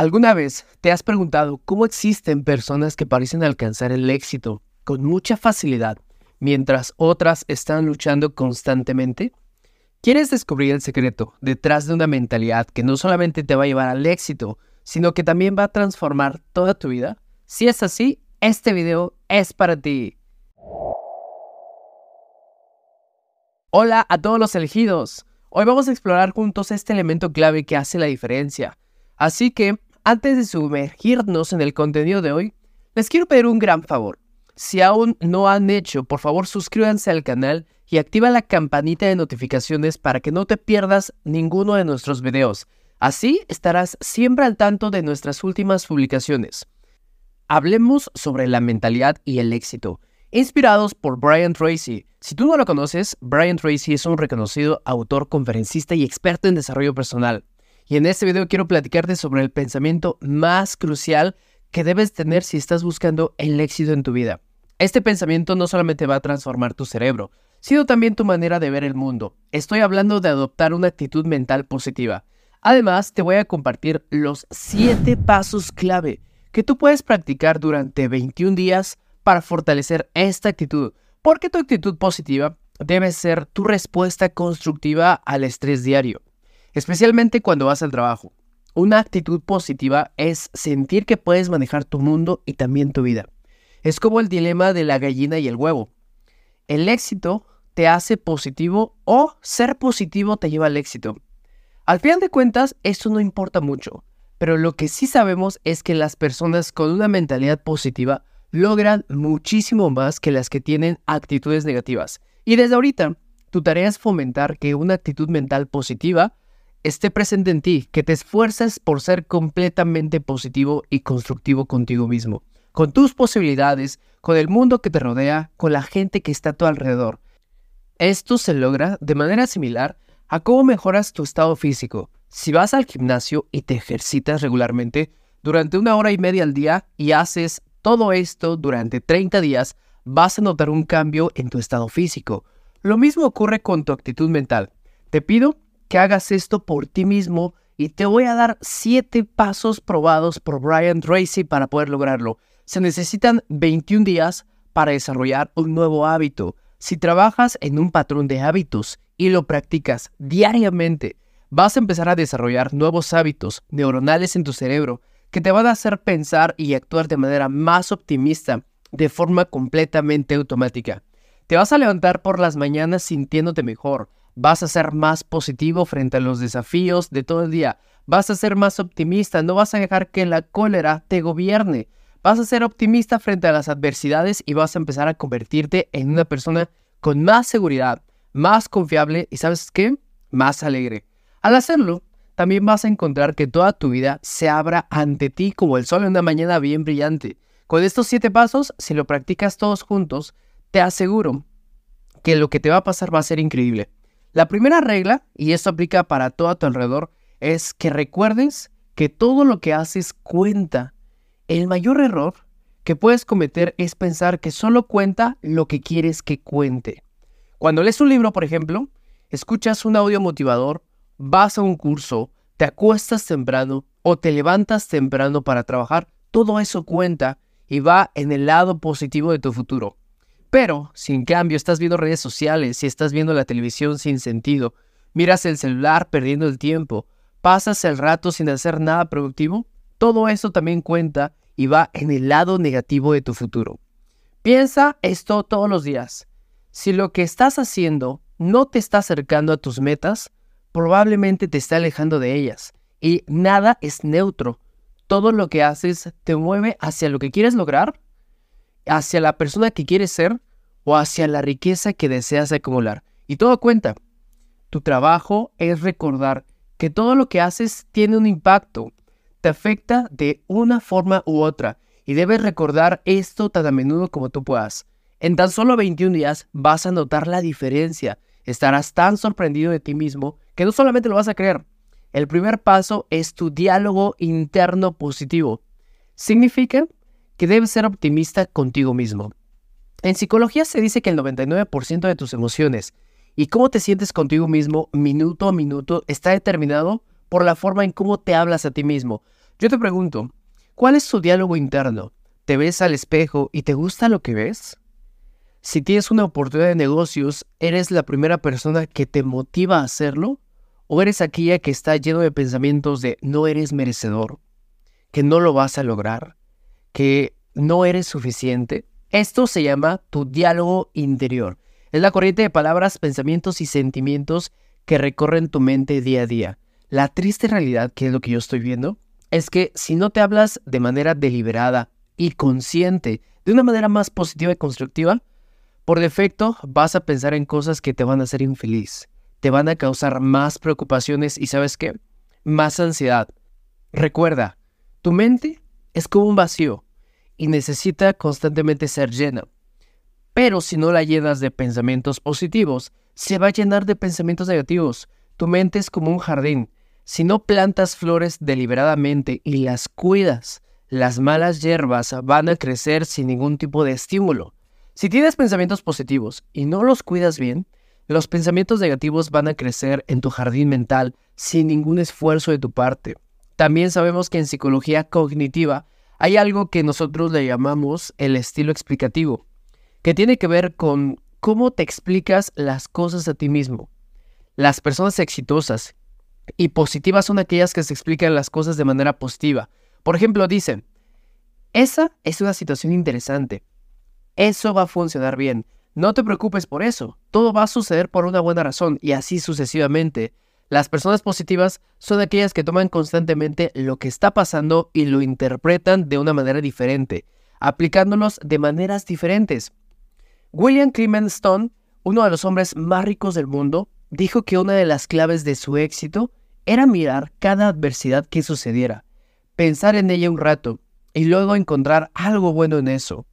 ¿Alguna vez te has preguntado cómo existen personas que parecen alcanzar el éxito con mucha facilidad, mientras otras están luchando constantemente? ¿Quieres descubrir el secreto detrás de una mentalidad que no solamente te va a llevar al éxito, sino que también va a transformar toda tu vida? Si es así, este video es para ti. Hola a todos los elegidos. Hoy vamos a explorar juntos este elemento clave que hace la diferencia. Así que, antes de sumergirnos en el contenido de hoy, les quiero pedir un gran favor. Si aún no han hecho, por favor suscríbanse al canal y activa la campanita de notificaciones para que no te pierdas ninguno de nuestros videos. Así estarás siempre al tanto de nuestras últimas publicaciones. Hablemos sobre la mentalidad y el éxito inspirados por Brian Tracy. Si tú no lo conoces, Brian Tracy es un reconocido autor, conferencista y experto en desarrollo personal. Y en este video quiero platicarte sobre el pensamiento más crucial que debes tener si estás buscando el éxito en tu vida. Este pensamiento no solamente va a transformar tu cerebro, sino también tu manera de ver el mundo. Estoy hablando de adoptar una actitud mental positiva. Además, te voy a compartir los 7 pasos clave que tú puedes practicar durante 21 días para fortalecer esta actitud, porque tu actitud positiva debe ser tu respuesta constructiva al estrés diario, especialmente cuando vas al trabajo. Una actitud positiva es sentir que puedes manejar tu mundo y también tu vida. Es como el dilema de la gallina y el huevo. El éxito te hace positivo o ser positivo te lleva al éxito. Al final de cuentas, esto no importa mucho, pero lo que sí sabemos es que las personas con una mentalidad positiva logran muchísimo más que las que tienen actitudes negativas. Y desde ahorita, tu tarea es fomentar que una actitud mental positiva esté presente en ti, que te esfuerces por ser completamente positivo y constructivo contigo mismo, con tus posibilidades, con el mundo que te rodea, con la gente que está a tu alrededor. Esto se logra de manera similar a cómo mejoras tu estado físico. Si vas al gimnasio y te ejercitas regularmente durante una hora y media al día y haces todo esto durante 30 días vas a notar un cambio en tu estado físico. Lo mismo ocurre con tu actitud mental. Te pido que hagas esto por ti mismo y te voy a dar 7 pasos probados por Brian Tracy para poder lograrlo. Se necesitan 21 días para desarrollar un nuevo hábito. Si trabajas en un patrón de hábitos y lo practicas diariamente, vas a empezar a desarrollar nuevos hábitos neuronales en tu cerebro que te van a hacer pensar y actuar de manera más optimista, de forma completamente automática. Te vas a levantar por las mañanas sintiéndote mejor, vas a ser más positivo frente a los desafíos de todo el día, vas a ser más optimista, no vas a dejar que la cólera te gobierne, vas a ser optimista frente a las adversidades y vas a empezar a convertirte en una persona con más seguridad, más confiable y sabes qué, más alegre. Al hacerlo, también vas a encontrar que toda tu vida se abra ante ti como el sol en una mañana bien brillante. Con estos siete pasos, si lo practicas todos juntos, te aseguro que lo que te va a pasar va a ser increíble. La primera regla, y esto aplica para todo a tu alrededor, es que recuerdes que todo lo que haces cuenta. El mayor error que puedes cometer es pensar que solo cuenta lo que quieres que cuente. Cuando lees un libro, por ejemplo, escuchas un audio motivador vas a un curso, te acuestas temprano o te levantas temprano para trabajar, todo eso cuenta y va en el lado positivo de tu futuro. Pero si en cambio estás viendo redes sociales, si estás viendo la televisión sin sentido, miras el celular perdiendo el tiempo, pasas el rato sin hacer nada productivo, todo eso también cuenta y va en el lado negativo de tu futuro. Piensa esto todos los días. Si lo que estás haciendo no te está acercando a tus metas, probablemente te está alejando de ellas. Y nada es neutro. Todo lo que haces te mueve hacia lo que quieres lograr, hacia la persona que quieres ser o hacia la riqueza que deseas acumular. Y todo cuenta. Tu trabajo es recordar que todo lo que haces tiene un impacto, te afecta de una forma u otra y debes recordar esto tan a menudo como tú puedas. En tan solo 21 días vas a notar la diferencia estarás tan sorprendido de ti mismo que no solamente lo vas a creer. El primer paso es tu diálogo interno positivo. Significa que debes ser optimista contigo mismo. En psicología se dice que el 99% de tus emociones y cómo te sientes contigo mismo minuto a minuto está determinado por la forma en cómo te hablas a ti mismo. Yo te pregunto, ¿cuál es tu diálogo interno? ¿Te ves al espejo y te gusta lo que ves? Si tienes una oportunidad de negocios, ¿eres la primera persona que te motiva a hacerlo? ¿O eres aquella que está lleno de pensamientos de no eres merecedor, que no lo vas a lograr, que no eres suficiente? Esto se llama tu diálogo interior. Es la corriente de palabras, pensamientos y sentimientos que recorren tu mente día a día. La triste realidad, que es lo que yo estoy viendo, es que si no te hablas de manera deliberada y consciente, de una manera más positiva y constructiva, por defecto vas a pensar en cosas que te van a hacer infeliz, te van a causar más preocupaciones y sabes qué, más ansiedad. Recuerda, tu mente es como un vacío y necesita constantemente ser llena. Pero si no la llenas de pensamientos positivos, se va a llenar de pensamientos negativos. Tu mente es como un jardín. Si no plantas flores deliberadamente y las cuidas, las malas hierbas van a crecer sin ningún tipo de estímulo. Si tienes pensamientos positivos y no los cuidas bien, los pensamientos negativos van a crecer en tu jardín mental sin ningún esfuerzo de tu parte. También sabemos que en psicología cognitiva hay algo que nosotros le llamamos el estilo explicativo que tiene que ver con cómo te explicas las cosas a ti mismo. Las personas exitosas y positivas son aquellas que se explican las cosas de manera positiva. Por ejemplo, dicen, esa es una situación interesante. Eso va a funcionar bien. No te preocupes por eso. Todo va a suceder por una buena razón y así sucesivamente. Las personas positivas son aquellas que toman constantemente lo que está pasando y lo interpretan de una manera diferente, aplicándolos de maneras diferentes. William Clement Stone, uno de los hombres más ricos del mundo, dijo que una de las claves de su éxito era mirar cada adversidad que sucediera, pensar en ella un rato y luego encontrar algo bueno en eso.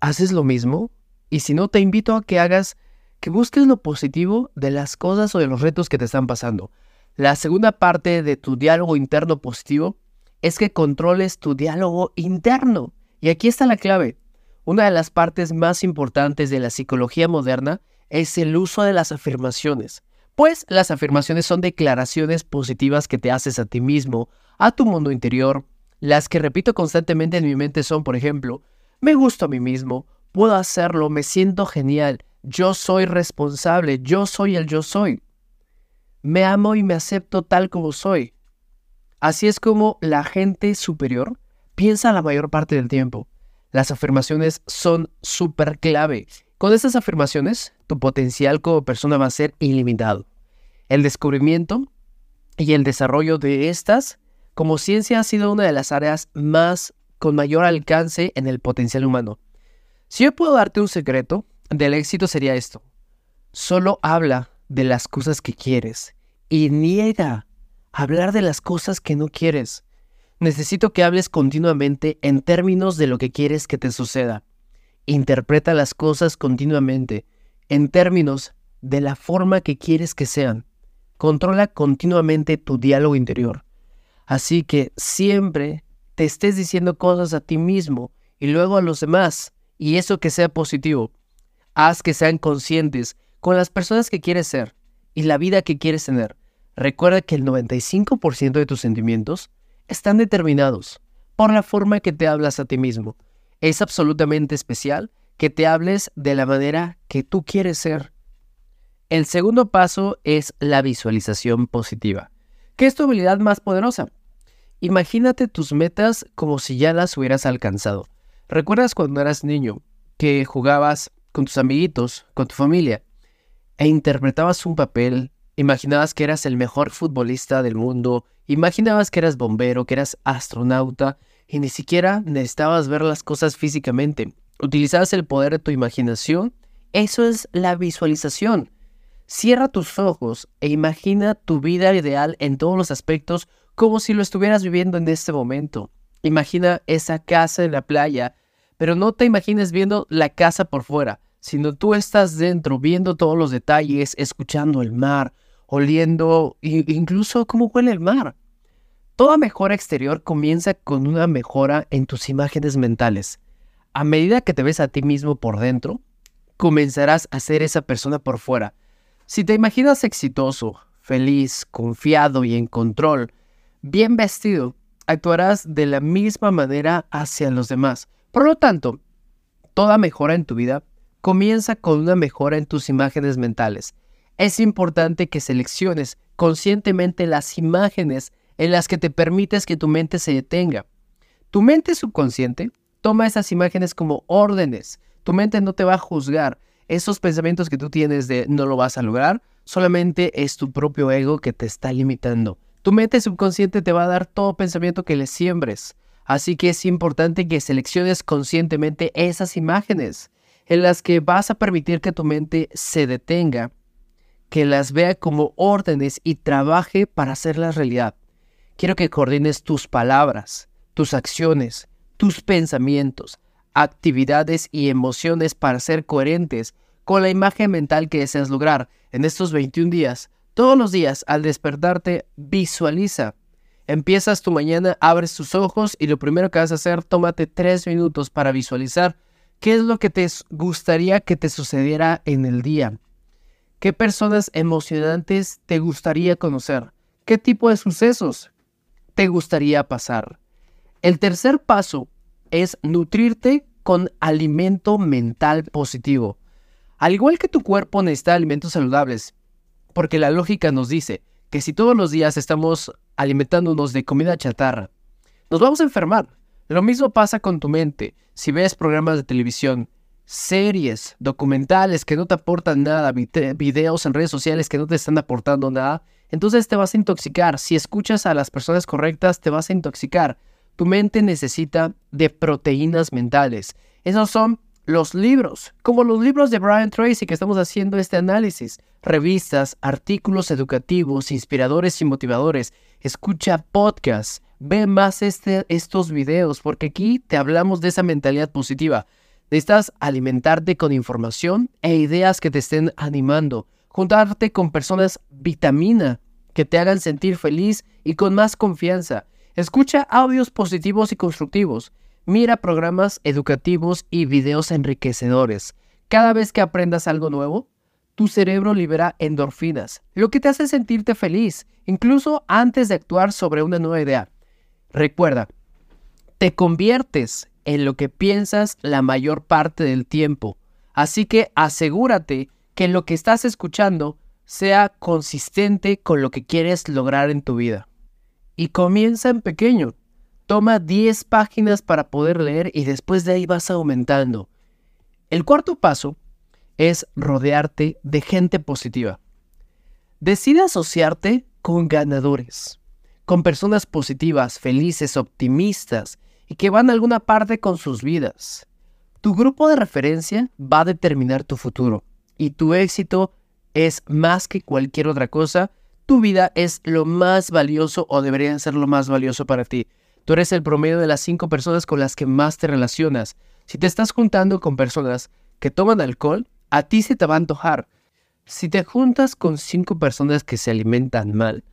¿Haces lo mismo? Y si no, te invito a que hagas, que busques lo positivo de las cosas o de los retos que te están pasando. La segunda parte de tu diálogo interno positivo es que controles tu diálogo interno. Y aquí está la clave. Una de las partes más importantes de la psicología moderna es el uso de las afirmaciones, pues las afirmaciones son declaraciones positivas que te haces a ti mismo, a tu mundo interior. Las que repito constantemente en mi mente son, por ejemplo, me gusto a mí mismo, puedo hacerlo, me siento genial, yo soy responsable, yo soy el yo soy. Me amo y me acepto tal como soy. Así es como la gente superior piensa la mayor parte del tiempo. Las afirmaciones son súper clave. Con estas afirmaciones, tu potencial como persona va a ser ilimitado. El descubrimiento y el desarrollo de estas como ciencia ha sido una de las áreas más con mayor alcance en el potencial humano. Si yo puedo darte un secreto del éxito sería esto. Solo habla de las cosas que quieres y niega hablar de las cosas que no quieres. Necesito que hables continuamente en términos de lo que quieres que te suceda. Interpreta las cosas continuamente en términos de la forma que quieres que sean. Controla continuamente tu diálogo interior. Así que siempre te estés diciendo cosas a ti mismo y luego a los demás, y eso que sea positivo. Haz que sean conscientes con las personas que quieres ser y la vida que quieres tener. Recuerda que el 95% de tus sentimientos están determinados por la forma que te hablas a ti mismo. Es absolutamente especial que te hables de la manera que tú quieres ser. El segundo paso es la visualización positiva, ¿Qué es tu habilidad más poderosa. Imagínate tus metas como si ya las hubieras alcanzado. ¿Recuerdas cuando eras niño que jugabas con tus amiguitos, con tu familia, e interpretabas un papel Imaginabas que eras el mejor futbolista del mundo, imaginabas que eras bombero, que eras astronauta, y ni siquiera necesitabas ver las cosas físicamente. Utilizabas el poder de tu imaginación. Eso es la visualización. Cierra tus ojos e imagina tu vida ideal en todos los aspectos como si lo estuvieras viviendo en este momento. Imagina esa casa en la playa, pero no te imagines viendo la casa por fuera, sino tú estás dentro viendo todos los detalles, escuchando el mar, oliendo, incluso cómo huele el mar. Toda mejora exterior comienza con una mejora en tus imágenes mentales. A medida que te ves a ti mismo por dentro, comenzarás a ser esa persona por fuera. Si te imaginas exitoso, feliz, confiado y en control, bien vestido, actuarás de la misma manera hacia los demás. Por lo tanto, toda mejora en tu vida comienza con una mejora en tus imágenes mentales. Es importante que selecciones conscientemente las imágenes en las que te permites que tu mente se detenga. Tu mente subconsciente toma esas imágenes como órdenes. Tu mente no te va a juzgar. Esos pensamientos que tú tienes de no lo vas a lograr, solamente es tu propio ego que te está limitando. Tu mente subconsciente te va a dar todo pensamiento que le siembres. Así que es importante que selecciones conscientemente esas imágenes en las que vas a permitir que tu mente se detenga que las vea como órdenes y trabaje para hacerlas realidad. Quiero que coordines tus palabras, tus acciones, tus pensamientos, actividades y emociones para ser coherentes con la imagen mental que deseas lograr en estos 21 días. Todos los días, al despertarte, visualiza. Empiezas tu mañana, abres tus ojos y lo primero que vas a hacer, tómate tres minutos para visualizar qué es lo que te gustaría que te sucediera en el día. ¿Qué personas emocionantes te gustaría conocer? ¿Qué tipo de sucesos te gustaría pasar? El tercer paso es nutrirte con alimento mental positivo. Al igual que tu cuerpo necesita alimentos saludables, porque la lógica nos dice que si todos los días estamos alimentándonos de comida chatarra, nos vamos a enfermar. Lo mismo pasa con tu mente. Si ves programas de televisión, series, documentales que no te aportan nada, videos en redes sociales que no te están aportando nada, entonces te vas a intoxicar. Si escuchas a las personas correctas, te vas a intoxicar. Tu mente necesita de proteínas mentales. Esos son los libros, como los libros de Brian Tracy que estamos haciendo este análisis. Revistas, artículos educativos, inspiradores y motivadores. Escucha podcasts. Ve más este, estos videos porque aquí te hablamos de esa mentalidad positiva. Necesitas alimentarte con información e ideas que te estén animando, juntarte con personas vitamina que te hagan sentir feliz y con más confianza. Escucha audios positivos y constructivos. Mira programas educativos y videos enriquecedores. Cada vez que aprendas algo nuevo, tu cerebro libera endorfinas, lo que te hace sentirte feliz, incluso antes de actuar sobre una nueva idea. Recuerda, te conviertes en lo que piensas la mayor parte del tiempo. Así que asegúrate que lo que estás escuchando sea consistente con lo que quieres lograr en tu vida. Y comienza en pequeño. Toma 10 páginas para poder leer y después de ahí vas aumentando. El cuarto paso es rodearte de gente positiva. Decide asociarte con ganadores, con personas positivas, felices, optimistas, y que van a alguna parte con sus vidas. Tu grupo de referencia va a determinar tu futuro y tu éxito es más que cualquier otra cosa. Tu vida es lo más valioso o debería ser lo más valioso para ti. Tú eres el promedio de las cinco personas con las que más te relacionas. Si te estás juntando con personas que toman alcohol, a ti se te va a antojar. Si te juntas con cinco personas que se alimentan mal,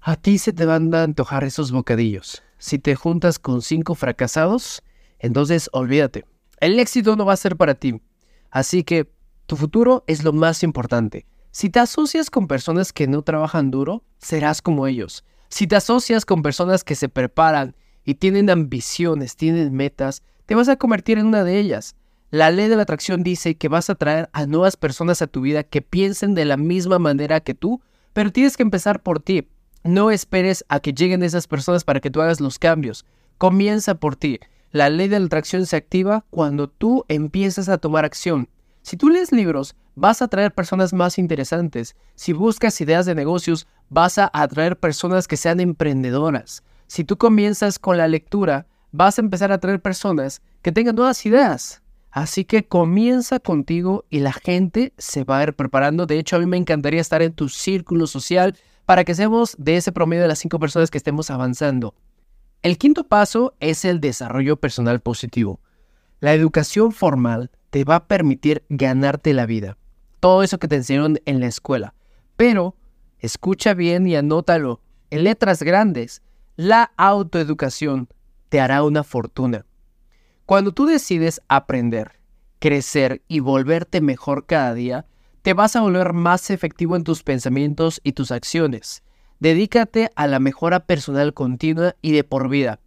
a ti se te van a antojar esos bocadillos si te juntas con cinco fracasados, entonces olvídate. El éxito no va a ser para ti. Así que tu futuro es lo más importante. Si te asocias con personas que no trabajan duro, serás como ellos. Si te asocias con personas que se preparan y tienen ambiciones, tienen metas, te vas a convertir en una de ellas. La ley de la atracción dice que vas a traer a nuevas personas a tu vida que piensen de la misma manera que tú, pero tienes que empezar por ti. No esperes a que lleguen esas personas para que tú hagas los cambios. Comienza por ti. La ley de la atracción se activa cuando tú empiezas a tomar acción. Si tú lees libros, vas a atraer personas más interesantes. Si buscas ideas de negocios, vas a atraer personas que sean emprendedoras. Si tú comienzas con la lectura, vas a empezar a atraer personas que tengan nuevas ideas. Así que comienza contigo y la gente se va a ir preparando. De hecho, a mí me encantaría estar en tu círculo social para que seamos de ese promedio de las cinco personas que estemos avanzando. El quinto paso es el desarrollo personal positivo. La educación formal te va a permitir ganarte la vida. Todo eso que te enseñaron en la escuela. Pero, escucha bien y anótalo. En letras grandes, la autoeducación te hará una fortuna. Cuando tú decides aprender, crecer y volverte mejor cada día, te vas a volver más efectivo en tus pensamientos y tus acciones. Dedícate a la mejora personal continua y de por vida.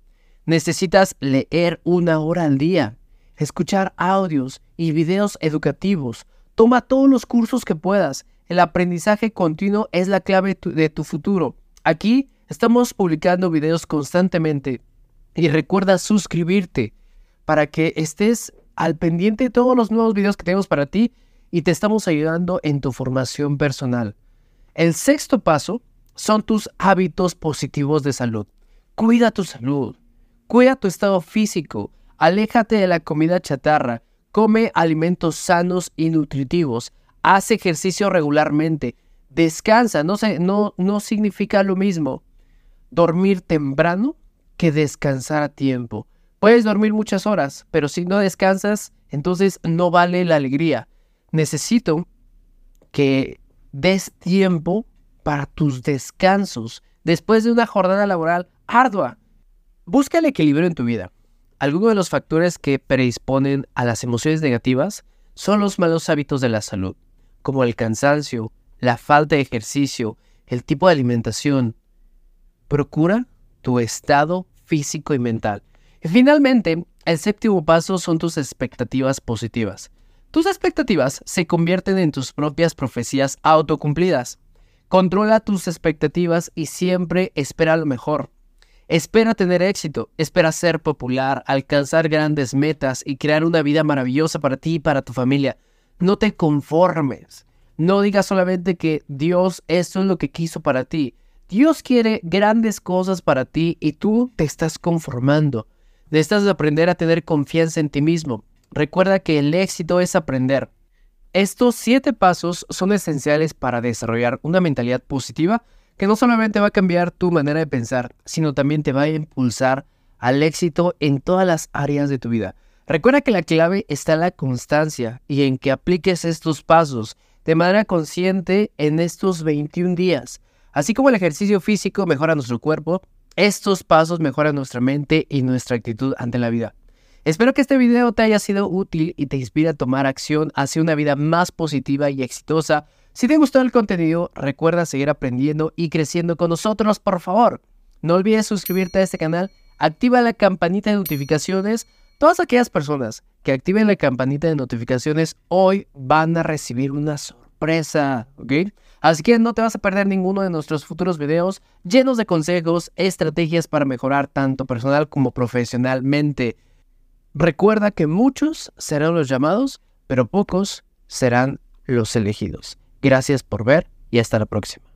Necesitas leer una hora al día, escuchar audios y videos educativos. Toma todos los cursos que puedas. El aprendizaje continuo es la clave de tu futuro. Aquí estamos publicando videos constantemente y recuerda suscribirte para que estés al pendiente de todos los nuevos videos que tenemos para ti y te estamos ayudando en tu formación personal. El sexto paso son tus hábitos positivos de salud. Cuida tu salud, cuida tu estado físico, aléjate de la comida chatarra, come alimentos sanos y nutritivos, haz ejercicio regularmente, descansa, no, no, no significa lo mismo dormir temprano que descansar a tiempo. Puedes dormir muchas horas, pero si no descansas, entonces no vale la alegría. Necesito que des tiempo para tus descansos después de una jornada laboral ardua. Busca el equilibrio en tu vida. Algunos de los factores que predisponen a las emociones negativas son los malos hábitos de la salud, como el cansancio, la falta de ejercicio, el tipo de alimentación. Procura tu estado físico y mental. Y finalmente, el séptimo paso son tus expectativas positivas. Tus expectativas se convierten en tus propias profecías autocumplidas. Controla tus expectativas y siempre espera lo mejor. Espera tener éxito, espera ser popular, alcanzar grandes metas y crear una vida maravillosa para ti y para tu familia. No te conformes. No digas solamente que Dios es lo que quiso para ti. Dios quiere grandes cosas para ti y tú te estás conformando. Necesitas aprender a tener confianza en ti mismo. Recuerda que el éxito es aprender. Estos siete pasos son esenciales para desarrollar una mentalidad positiva que no solamente va a cambiar tu manera de pensar, sino también te va a impulsar al éxito en todas las áreas de tu vida. Recuerda que la clave está en la constancia y en que apliques estos pasos de manera consciente en estos 21 días. Así como el ejercicio físico mejora nuestro cuerpo, estos pasos mejoran nuestra mente y nuestra actitud ante la vida. Espero que este video te haya sido útil y te inspire a tomar acción hacia una vida más positiva y exitosa. Si te gustó el contenido, recuerda seguir aprendiendo y creciendo con nosotros, por favor. No olvides suscribirte a este canal, activa la campanita de notificaciones. Todas aquellas personas que activen la campanita de notificaciones hoy van a recibir una sorpresa, ¿ok? Así que no te vas a perder ninguno de nuestros futuros videos llenos de consejos, estrategias para mejorar tanto personal como profesionalmente. Recuerda que muchos serán los llamados, pero pocos serán los elegidos. Gracias por ver y hasta la próxima.